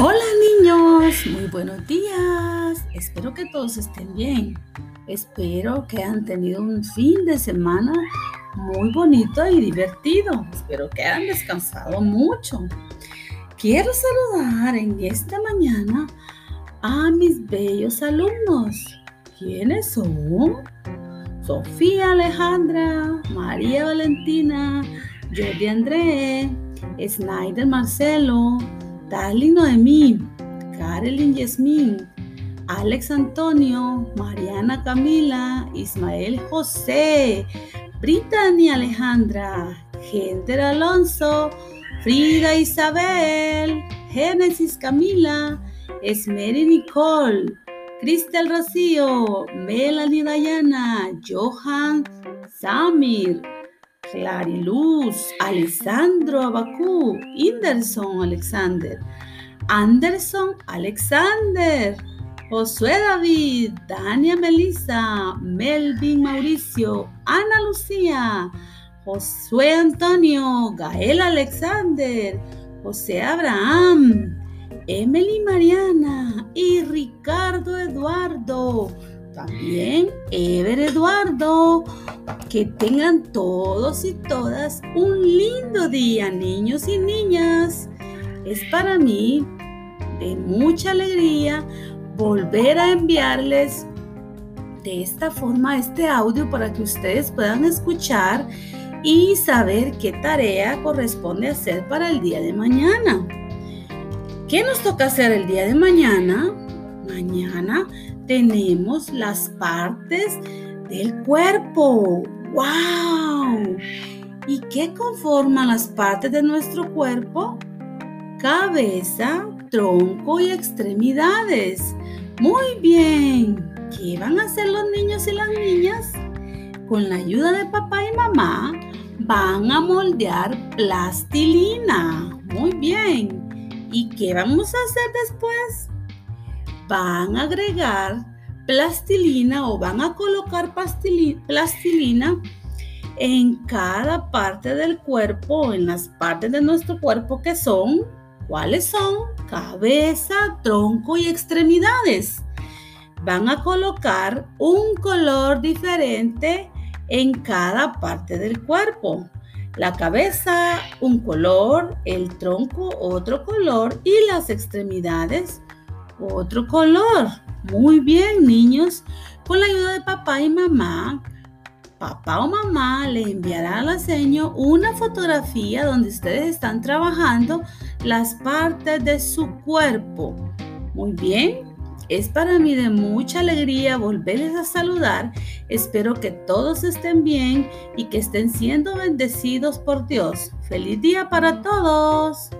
Hola niños, muy buenos días. Espero que todos estén bien. Espero que han tenido un fin de semana muy bonito y divertido. Espero que hayan descansado mucho. Quiero saludar en esta mañana a mis bellos alumnos. ¿Quiénes son? Sofía Alejandra, María Valentina, Jordi André, Snyder Marcelo, Darling Noemí, Carolyn Yasmín, Alex Antonio, Mariana Camila, Ismael José, Brittany Alejandra, Genter Alonso, Frida Isabel, Génesis Camila, Esmeri Nicole, Cristel Rocío, Melanie Dayana, Johan Samir, Clariluz, Alessandro Abacú, Inderson Alexander, Anderson Alexander, Josué David, Dania Melissa, Melvin Mauricio, Ana Lucía, Josué Antonio, Gael Alexander, José Abraham, Emily Mariana y Ricardo Eduardo. También Ever Eduardo. Que tengan todos y todas un lindo día, niños y niñas. Es para mí de mucha alegría volver a enviarles de esta forma este audio para que ustedes puedan escuchar y saber qué tarea corresponde hacer para el día de mañana. ¿Qué nos toca hacer el día de mañana? Mañana tenemos las partes del cuerpo. ¡Wow! ¿Y qué conforman las partes de nuestro cuerpo? Cabeza, tronco y extremidades. Muy bien. ¿Qué van a hacer los niños y las niñas? Con la ayuda de papá y mamá van a moldear plastilina. Muy bien. ¿Y qué vamos a hacer después? Van a agregar plastilina o van a colocar plastilina en cada parte del cuerpo, en las partes de nuestro cuerpo que son, ¿cuáles son? Cabeza, tronco y extremidades. Van a colocar un color diferente en cada parte del cuerpo. La cabeza, un color, el tronco, otro color y las extremidades, otro color. Muy bien, niños. Con la ayuda de papá y mamá, papá o mamá le enviará a la seño una fotografía donde ustedes están trabajando las partes de su cuerpo. Muy bien, es para mí de mucha alegría volverles a saludar. Espero que todos estén bien y que estén siendo bendecidos por Dios. Feliz día para todos.